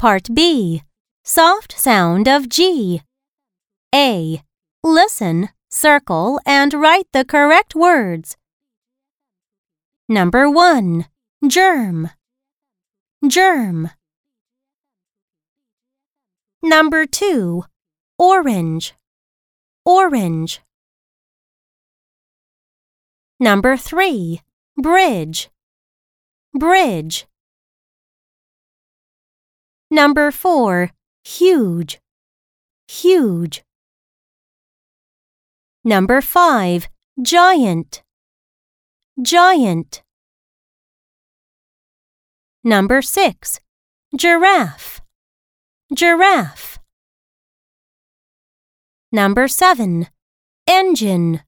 Part B. Soft sound of G. A. Listen, circle, and write the correct words. Number 1. Germ. Germ. Number 2. Orange. Orange. Number 3. Bridge. Bridge. Number 4. Huge. Huge. Number 5. Giant. Giant. Number 6. Giraffe. Giraffe. Number 7. Engine.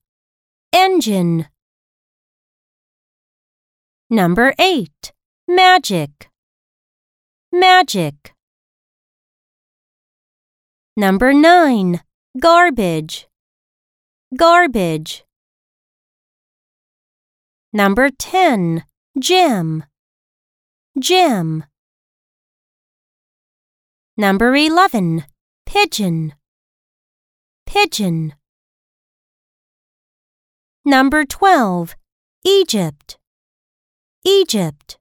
Engine. Number 8. Magic. Magic. Number 9. Garbage. Garbage. Number 10. Gym. Gym. Number 11. Pigeon. Pigeon. Number 12. Egypt. Egypt.